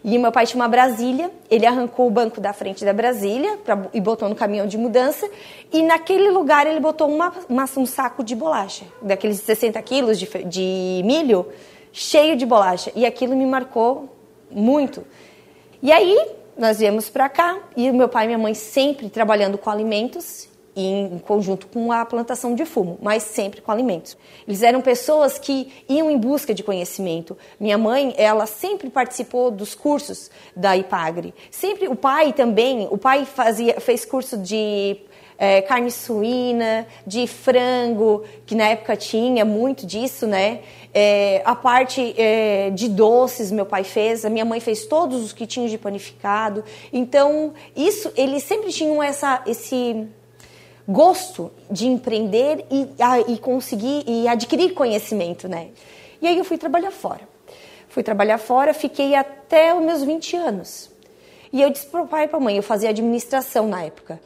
E meu pai tinha uma Brasília, ele arrancou o banco da frente da Brasília pra, e botou no caminhão de mudança. E naquele lugar ele botou uma, uma, um saco de bolacha, daqueles 60 quilos de, de milho, cheio de bolacha. E aquilo me marcou muito. E aí nós viemos para cá e meu pai e minha mãe sempre trabalhando com alimentos em conjunto com a plantação de fumo, mas sempre com alimentos. Eles eram pessoas que iam em busca de conhecimento. Minha mãe, ela sempre participou dos cursos da IPAGRE. Sempre o pai também, o pai fazia fez curso de é, carne suína, de frango, que na época tinha muito disso, né? É, a parte é, de doces meu pai fez, a minha mãe fez todos os que tinham de panificado. Então, isso, eles sempre tinham essa, esse gosto de empreender e, a, e conseguir e adquirir conhecimento, né? E aí eu fui trabalhar fora. Fui trabalhar fora, fiquei até os meus 20 anos. E eu disse para o pai e para a mãe, eu fazia administração na época.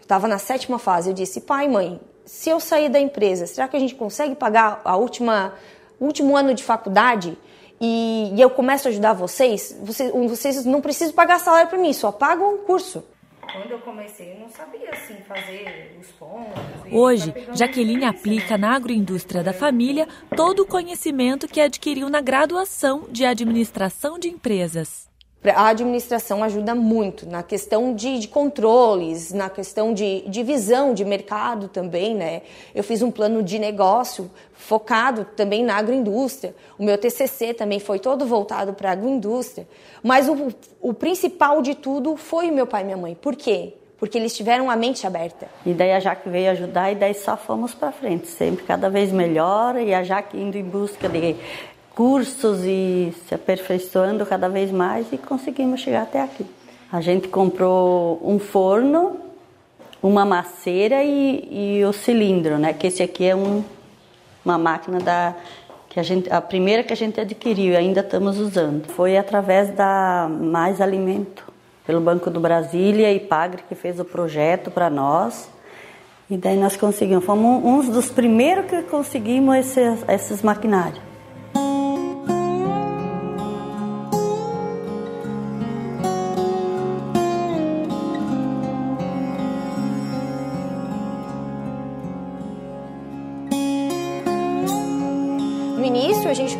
Estava na sétima fase. Eu disse, pai, mãe, se eu sair da empresa, será que a gente consegue pagar a última, o último ano de faculdade? E, e eu começo a ajudar vocês? vocês? Vocês não precisam pagar salário para mim, só pagam o curso. Quando eu comecei, eu não sabia assim fazer os pontos. Hoje, Jaqueline aplica na agroindústria da família todo o conhecimento que adquiriu na graduação de administração de empresas a administração ajuda muito na questão de, de, controles, na questão de, de visão de mercado também, né? Eu fiz um plano de negócio focado também na agroindústria. O meu TCC também foi todo voltado para a agroindústria. Mas o, o principal de tudo foi o meu pai e minha mãe. Por quê? Porque eles tiveram a mente aberta. E daí a Jaque veio ajudar e daí só fomos para frente, sempre cada vez melhor e a Jaque indo em busca de cursos e se aperfeiçoando cada vez mais e conseguimos chegar até aqui. A gente comprou um forno, uma maceira e, e o cilindro, né? Que esse aqui é um, uma máquina da que a gente, a primeira que a gente adquiriu e ainda estamos usando. Foi através da Mais Alimento, pelo Banco do Brasília e Pagre que fez o projeto para nós. E daí nós conseguimos, fomos uns dos primeiros que conseguimos esses, esses maquinários.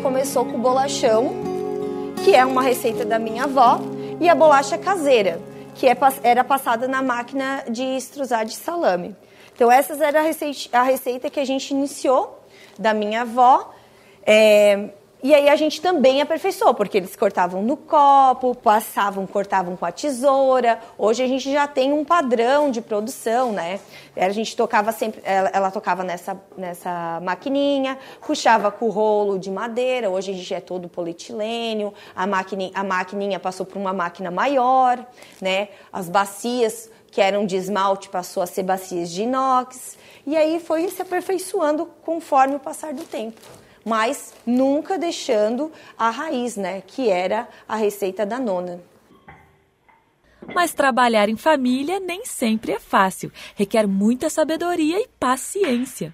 Começou com o bolachão, que é uma receita da minha avó, e a bolacha caseira, que é, era passada na máquina de extrusar de salame. Então, essa era a receita, a receita que a gente iniciou da minha avó. É, e aí a gente também aperfeiçoou, porque eles cortavam no copo, passavam, cortavam com a tesoura. Hoje a gente já tem um padrão de produção, né? A gente tocava sempre, ela, ela tocava nessa, nessa maquininha, puxava com o rolo de madeira. Hoje a gente é todo polietilênio. A maquininha, a maquininha passou por uma máquina maior, né? As bacias que eram de esmalte passou a ser bacias de inox. E aí foi se aperfeiçoando conforme o passar do tempo mas nunca deixando a raiz, né, que era a receita da nona. Mas trabalhar em família nem sempre é fácil, requer muita sabedoria e paciência.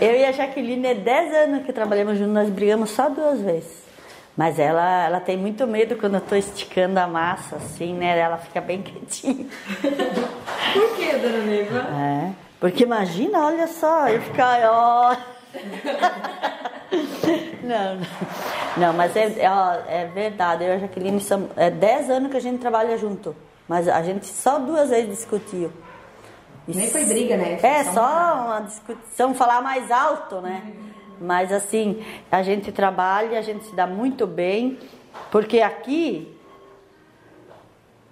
Eu e a Jaqueline, é 10 anos que trabalhamos juntos, nós brigamos só duas vezes. Mas ela, ela tem muito medo quando eu estou esticando a massa, assim, né? Ela fica bem quietinha. Por que, dona Neiva? É, porque imagina, olha só, eu ficar, ó... não, não, não, mas é, é, é verdade. Eu e a Jaqueline são é 10 anos que a gente trabalha junto, mas a gente só duas vezes discutiu. Nem foi briga, né? É, só uma discussão, falar mais alto, né? Mas assim, a gente trabalha, a gente se dá muito bem, porque aqui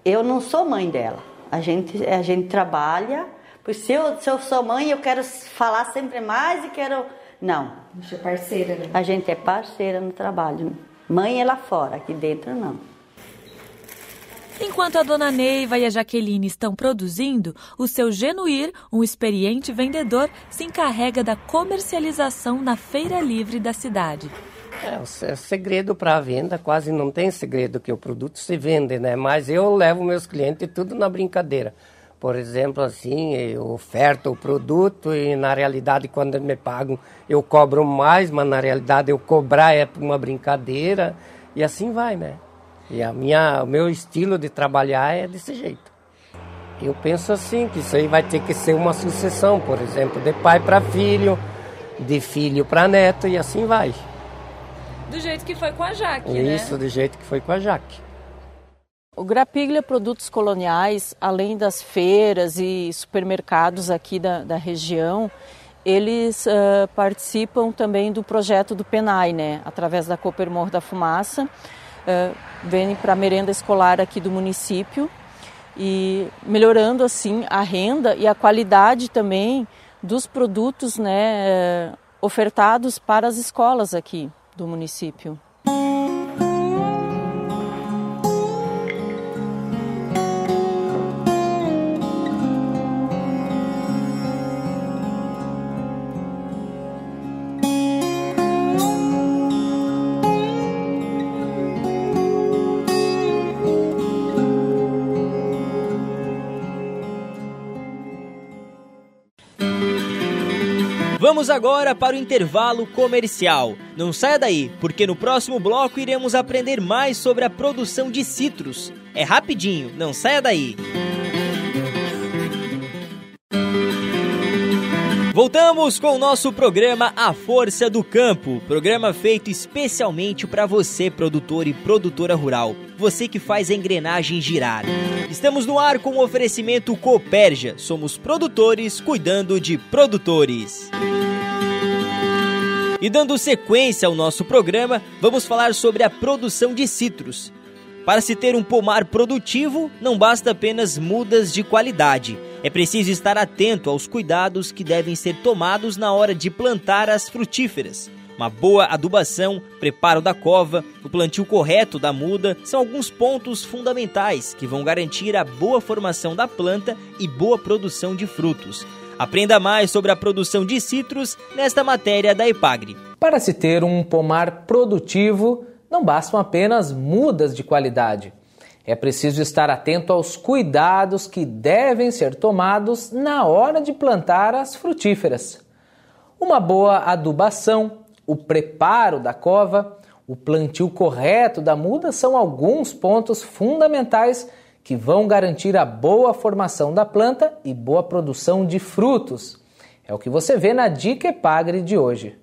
eu não sou mãe dela. A gente, a gente trabalha, porque se eu, se eu sou mãe, eu quero falar sempre mais e quero não. A gente é parceira, né? A gente é parceira no trabalho. Mãe é lá fora, aqui dentro não. Enquanto a dona Neiva e a Jaqueline estão produzindo, o seu Genuir, um experiente vendedor, se encarrega da comercialização na feira livre da cidade. É, o segredo para a venda quase não tem segredo, que o produto se vende, né? Mas eu levo meus clientes tudo na brincadeira. Por exemplo, assim, eu oferto o produto e na realidade quando me pagam eu cobro mais, mas na realidade eu cobrar é uma brincadeira e assim vai, né? E a minha, o meu estilo de trabalhar é desse jeito. Eu penso assim, que isso aí vai ter que ser uma sucessão, por exemplo, de pai para filho, de filho para neto e assim vai. Do jeito que foi com a Jaque, né? Isso, do jeito que foi com a Jaque. O Grapiglia Produtos Coloniais, além das feiras e supermercados aqui da, da região, eles uh, participam também do projeto do PENAI, né? através da Cooper Morro da Fumaça. Uh, vêm para a merenda escolar aqui do município e melhorando assim a renda e a qualidade também dos produtos né, ofertados para as escolas aqui do município. Vamos agora para o intervalo comercial. Não saia daí, porque no próximo bloco iremos aprender mais sobre a produção de citros. É rapidinho, não saia daí. Voltamos com o nosso programa A Força do Campo, programa feito especialmente para você, produtor e produtora rural, você que faz a engrenagem girar. Estamos no ar com o oferecimento Cooperja, somos produtores cuidando de produtores. E dando sequência ao nosso programa, vamos falar sobre a produção de citros. Para se ter um pomar produtivo, não basta apenas mudas de qualidade. É preciso estar atento aos cuidados que devem ser tomados na hora de plantar as frutíferas. Uma boa adubação, preparo da cova, o plantio correto da muda são alguns pontos fundamentais que vão garantir a boa formação da planta e boa produção de frutos. Aprenda mais sobre a produção de citros nesta matéria da Epagre. Para se ter um pomar produtivo, não bastam apenas mudas de qualidade. É preciso estar atento aos cuidados que devem ser tomados na hora de plantar as frutíferas. Uma boa adubação, o preparo da cova, o plantio correto da muda são alguns pontos fundamentais que vão garantir a boa formação da planta e boa produção de frutos. É o que você vê na Dica Epagre de hoje.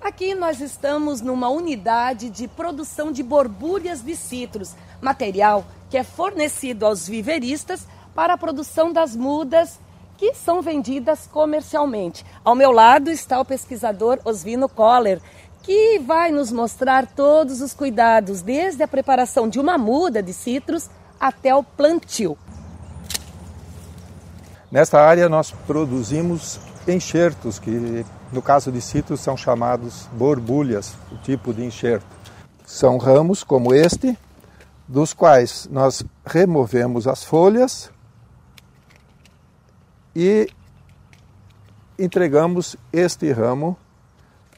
Aqui nós estamos numa unidade de produção de borbulhas de citros, material que é fornecido aos viveristas para a produção das mudas que são vendidas comercialmente. Ao meu lado está o pesquisador Osvino Koller, que vai nos mostrar todos os cuidados, desde a preparação de uma muda de citros até o plantio. Nesta área nós produzimos enxertos que no caso de citros são chamados borbulhas, o tipo de enxerto. São ramos como este, dos quais nós removemos as folhas e entregamos este ramo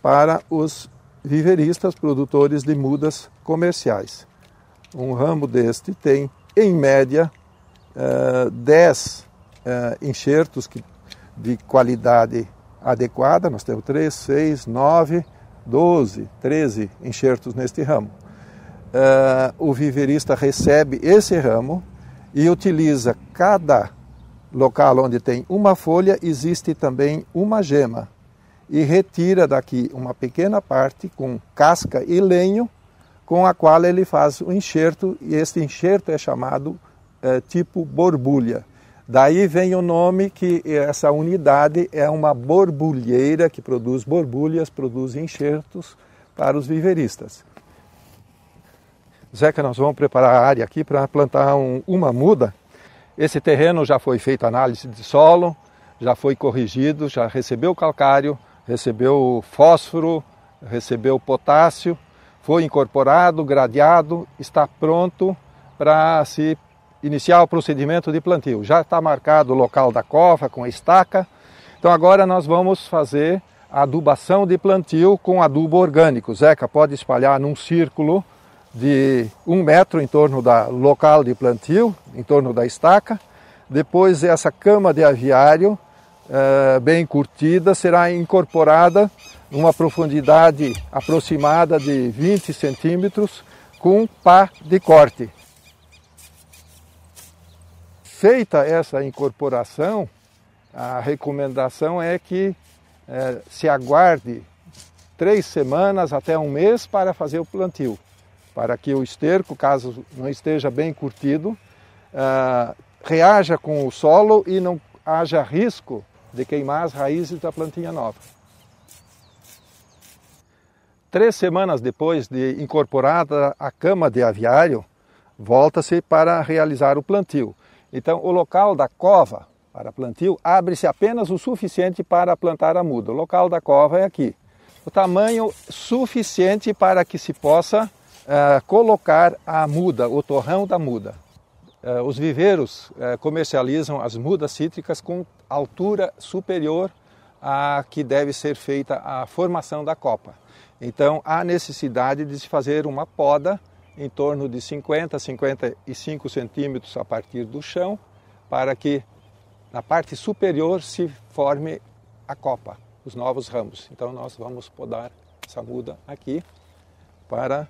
para os viveristas produtores de mudas comerciais. Um ramo deste tem, em média, 10 uh, uh, enxertos de qualidade adequada, nós temos 3, 6, 9, 12, 13 enxertos neste ramo. Uh, o viverista recebe esse ramo e utiliza cada local onde tem uma folha, existe também uma gema. E retira daqui uma pequena parte com casca e lenho, com a qual ele faz o enxerto, e este enxerto é chamado uh, tipo borbulha. Daí vem o nome que essa unidade é uma borbulheira que produz borbulhas, produz enxertos para os viveristas. Zeca, nós vamos preparar a área aqui para plantar um, uma muda. Esse terreno já foi feito análise de solo, já foi corrigido, já recebeu calcário, recebeu fósforo, recebeu potássio, foi incorporado, gradeado, está pronto para se iniciar o procedimento de plantio. Já está marcado o local da cova com a estaca. Então agora nós vamos fazer a adubação de plantio com adubo orgânico. Zeca pode espalhar num círculo de um metro em torno do local de plantio, em torno da estaca. Depois essa cama de aviário uh, bem curtida será incorporada numa profundidade aproximada de 20 centímetros com pá de corte. Feita essa incorporação, a recomendação é que eh, se aguarde três semanas até um mês para fazer o plantio, para que o esterco, caso não esteja bem curtido, uh, reaja com o solo e não haja risco de queimar as raízes da plantinha nova. Três semanas depois de incorporada a cama de aviário, volta-se para realizar o plantio. Então, o local da cova para plantio abre-se apenas o suficiente para plantar a muda. O local da cova é aqui. O tamanho suficiente para que se possa uh, colocar a muda, o torrão da muda. Uh, os viveiros uh, comercializam as mudas cítricas com altura superior à que deve ser feita a formação da copa. Então há necessidade de se fazer uma poda em torno de 50 a 55 centímetros a partir do chão para que na parte superior se forme a copa, os novos ramos. Então nós vamos podar essa muda aqui para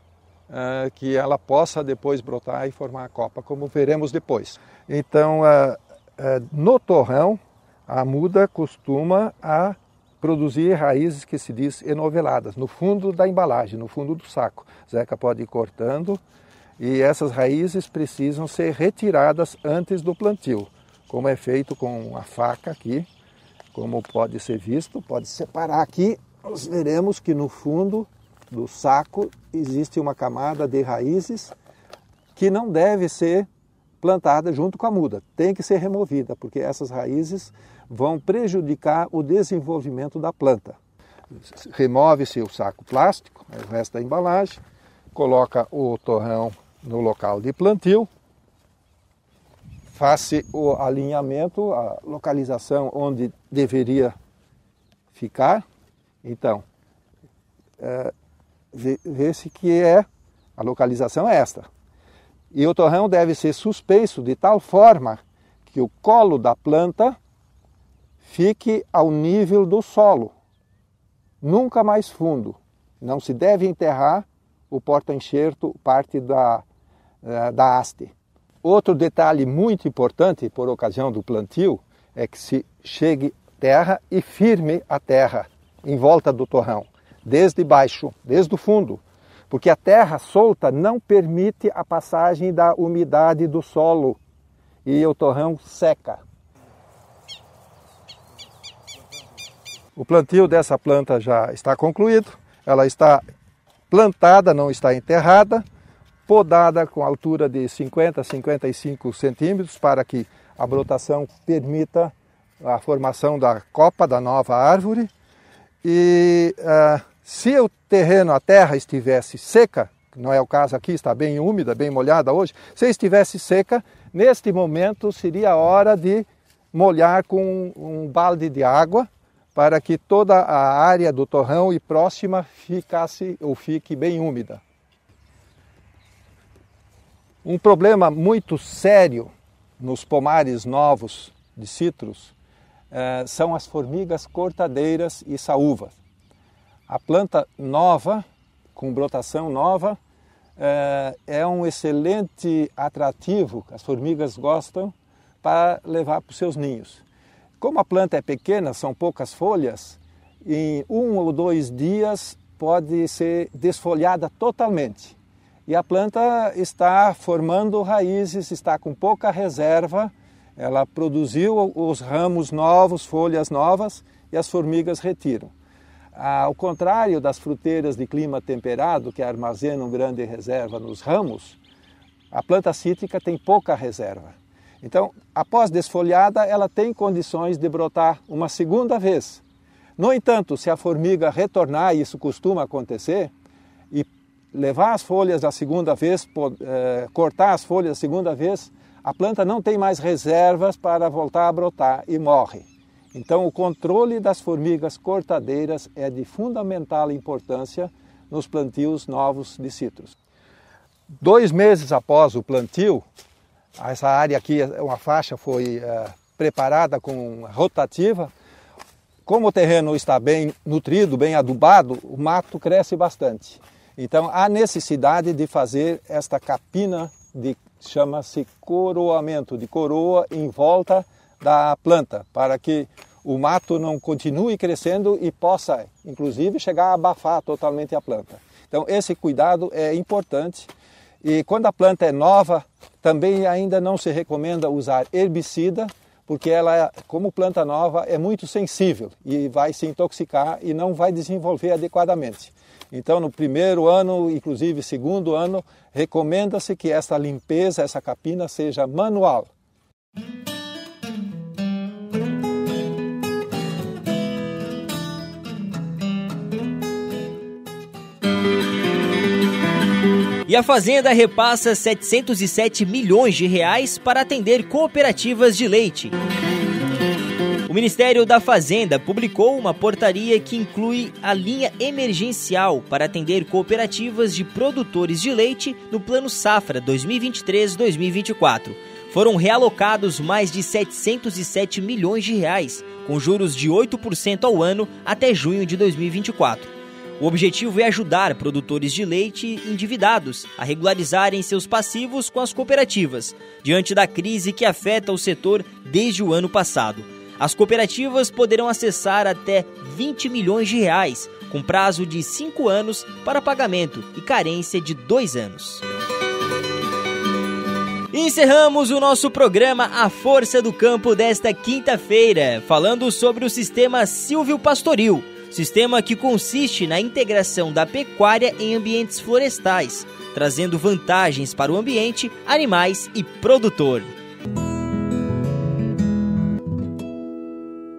uh, que ela possa depois brotar e formar a copa, como veremos depois. Então, uh, uh, no torrão, a muda costuma a produzir raízes que se diz enoveladas, no fundo da embalagem, no fundo do saco. Zeca pode ir cortando e essas raízes precisam ser retiradas antes do plantio, como é feito com a faca aqui, como pode ser visto, pode separar aqui, nós veremos que no fundo do saco existe uma camada de raízes que não deve ser plantada junto com a muda, tem que ser removida, porque essas raízes vão prejudicar o desenvolvimento da planta. Remove-se o saco plástico, o resto da embalagem, coloca o torrão no local de plantio, faz o alinhamento, a localização onde deveria ficar. Então, é, vê-se que é a localização é esta. E o torrão deve ser suspenso de tal forma que o colo da planta fique ao nível do solo, nunca mais fundo. Não se deve enterrar o porta-enxerto, parte da, eh, da haste. Outro detalhe muito importante por ocasião do plantio é que se chegue terra e firme a terra em volta do torrão desde baixo, desde o fundo, porque a terra solta não permite a passagem da umidade do solo e o torrão seca. O plantio dessa planta já está concluído, ela está plantada, não está enterrada, podada com altura de 50 a 55 centímetros para que a brotação permita a formação da copa da nova árvore e uh, se o terreno, a terra estivesse seca, não é o caso aqui, está bem úmida, bem molhada hoje, se estivesse seca, neste momento seria a hora de molhar com um balde de água para que toda a área do torrão e próxima ficasse ou fique bem úmida. Um problema muito sério nos pomares novos de citros eh, são as formigas cortadeiras e saúvas. A planta nova, com brotação nova, é, é um excelente atrativo, as formigas gostam, para levar para os seus ninhos. Como a planta é pequena, são poucas folhas, em um ou dois dias pode ser desfolhada totalmente. E a planta está formando raízes, está com pouca reserva, ela produziu os ramos novos, folhas novas, e as formigas retiram. Ao contrário das fruteiras de clima temperado, que armazenam grande reserva nos ramos, a planta cítrica tem pouca reserva. Então, após desfolhada, ela tem condições de brotar uma segunda vez. No entanto, se a formiga retornar, e isso costuma acontecer, e levar as folhas da segunda vez, eh, cortar as folhas da segunda vez, a planta não tem mais reservas para voltar a brotar e morre. Então, o controle das formigas cortadeiras é de fundamental importância nos plantios novos de citros. Dois meses após o plantio, essa área aqui, uma faixa foi é, preparada com rotativa como o terreno está bem nutrido, bem adubado, o mato cresce bastante. Então há necessidade de fazer esta capina de chama-se coroamento, de coroa em volta da planta, para que o mato não continue crescendo e possa, inclusive, chegar a abafar totalmente a planta. Então, esse cuidado é importante. E quando a planta é nova, também ainda não se recomenda usar herbicida, porque ela, como planta nova, é muito sensível e vai se intoxicar e não vai desenvolver adequadamente. Então, no primeiro ano, inclusive segundo ano, recomenda-se que essa limpeza, essa capina seja manual. E a Fazenda repassa 707 milhões de reais para atender cooperativas de leite. O Ministério da Fazenda publicou uma portaria que inclui a linha emergencial para atender cooperativas de produtores de leite no Plano Safra 2023-2024. Foram realocados mais de 707 milhões de reais, com juros de 8% ao ano até junho de 2024. O objetivo é ajudar produtores de leite endividados a regularizarem seus passivos com as cooperativas, diante da crise que afeta o setor desde o ano passado. As cooperativas poderão acessar até 20 milhões de reais, com prazo de 5 anos para pagamento e carência de 2 anos. Encerramos o nosso programa A Força do Campo desta quinta-feira, falando sobre o sistema Silvio Pastoril sistema que consiste na integração da pecuária em ambientes florestais, trazendo vantagens para o ambiente, animais e produtor.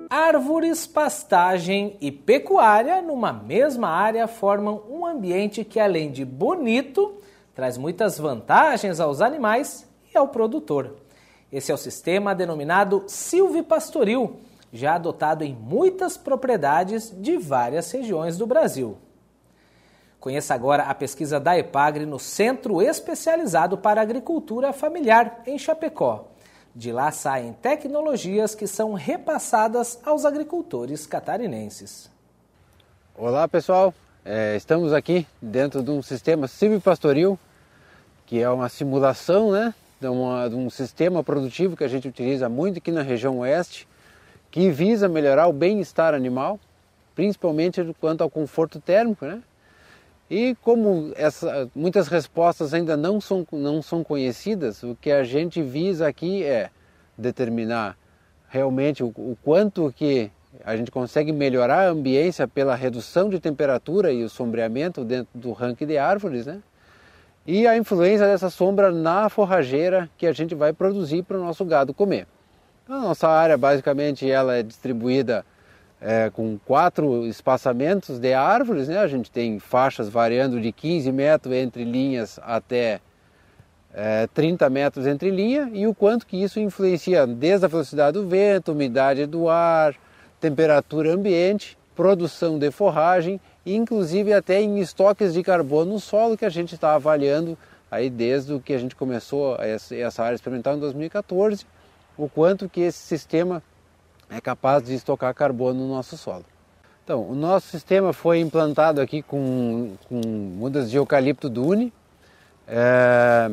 Árvores, pastagem e pecuária numa mesma área formam um ambiente que, além de bonito, traz muitas vantagens aos animais e ao produtor. Esse é o sistema denominado silvipastoril já adotado em muitas propriedades de várias regiões do Brasil. Conheça agora a pesquisa da EPAGRE no Centro Especializado para Agricultura Familiar, em Chapecó. De lá saem tecnologias que são repassadas aos agricultores catarinenses. Olá pessoal, é, estamos aqui dentro de um sistema silvipastoril, que é uma simulação né, de, uma, de um sistema produtivo que a gente utiliza muito aqui na região oeste que visa melhorar o bem-estar animal, principalmente quanto ao conforto térmico, né? E como essa, muitas respostas ainda não são, não são conhecidas, o que a gente visa aqui é determinar realmente o, o quanto que a gente consegue melhorar a ambiência pela redução de temperatura e o sombreamento dentro do ranking de árvores, né? E a influência dessa sombra na forrageira que a gente vai produzir para o nosso gado comer. A nossa área basicamente ela é distribuída é, com quatro espaçamentos de árvores, né? a gente tem faixas variando de 15 metros entre linhas até é, 30 metros entre linha e o quanto que isso influencia desde a velocidade do vento, umidade do ar, temperatura ambiente, produção de forragem inclusive até em estoques de carbono no solo que a gente está avaliando aí desde que a gente começou essa área experimental em 2014 o quanto que esse sistema é capaz de estocar carbono no nosso solo. Então, o nosso sistema foi implantado aqui com, com mudas de eucalipto dune. É,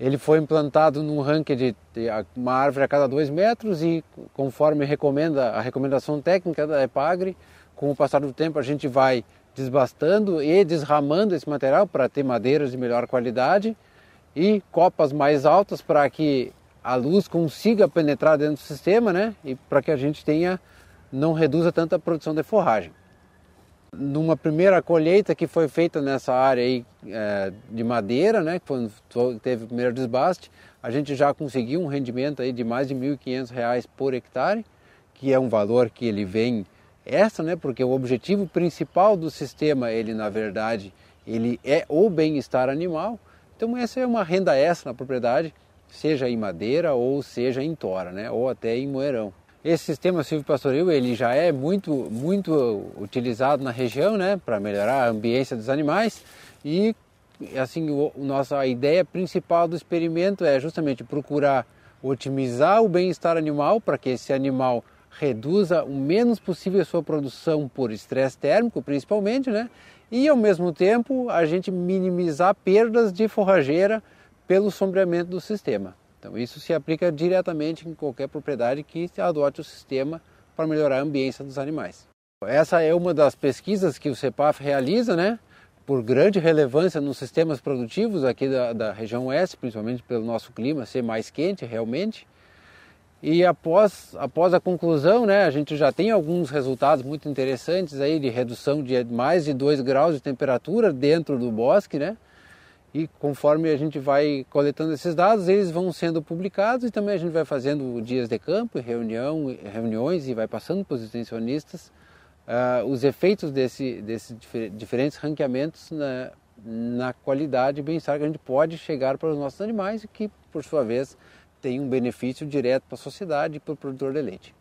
ele foi implantado num ranking de, de, uma árvore a cada dois metros e conforme recomenda a recomendação técnica da EPAGRE, com o passar do tempo a gente vai desbastando e desramando esse material para ter madeiras de melhor qualidade e copas mais altas para que a luz consiga penetrar dentro do sistema, né? E para que a gente tenha não reduza tanto a produção de forragem. Numa primeira colheita que foi feita nessa área aí, é, de madeira, né, quando teve o primeiro desbaste, a gente já conseguiu um rendimento aí de mais de R$ 1.500 por hectare, que é um valor que ele vem extra, né, porque o objetivo principal do sistema, ele na verdade, ele é o bem-estar animal. Então essa é uma renda extra na propriedade seja em madeira ou seja em tora, né? ou até em moerão. Esse sistema silvopastoril ele já é muito, muito utilizado na região né? para melhorar a ambiência dos animais e assim o, nossa ideia principal do experimento é justamente procurar otimizar o bem-estar animal para que esse animal reduza o menos possível a sua produção por estresse térmico, principalmente, né? E ao mesmo tempo a gente minimizar perdas de forrageira pelo sombreamento do sistema. Então isso se aplica diretamente em qualquer propriedade que adote o sistema para melhorar a ambiência dos animais. Essa é uma das pesquisas que o CEPAF realiza, né? Por grande relevância nos sistemas produtivos aqui da, da região oeste, principalmente pelo nosso clima ser mais quente realmente. E após, após a conclusão, né, a gente já tem alguns resultados muito interessantes aí de redução de mais de 2 graus de temperatura dentro do bosque, né? E conforme a gente vai coletando esses dados, eles vão sendo publicados e também a gente vai fazendo dias de campo, reunião, reuniões e vai passando para os extensionistas uh, os efeitos desses desse diferentes ranqueamentos na, na qualidade e bem-estar que a gente pode chegar para os nossos animais e que, por sua vez, tem um benefício direto para a sociedade e para o produtor de leite.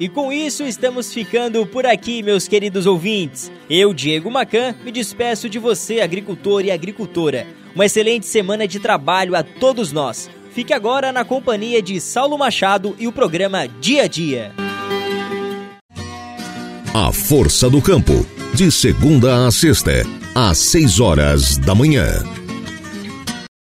E com isso estamos ficando por aqui, meus queridos ouvintes. Eu, Diego Macan, me despeço de você, agricultor e agricultora. Uma excelente semana de trabalho a todos nós. Fique agora na companhia de Saulo Machado e o programa Dia a Dia. A Força do Campo, de segunda a sexta, às seis horas da manhã.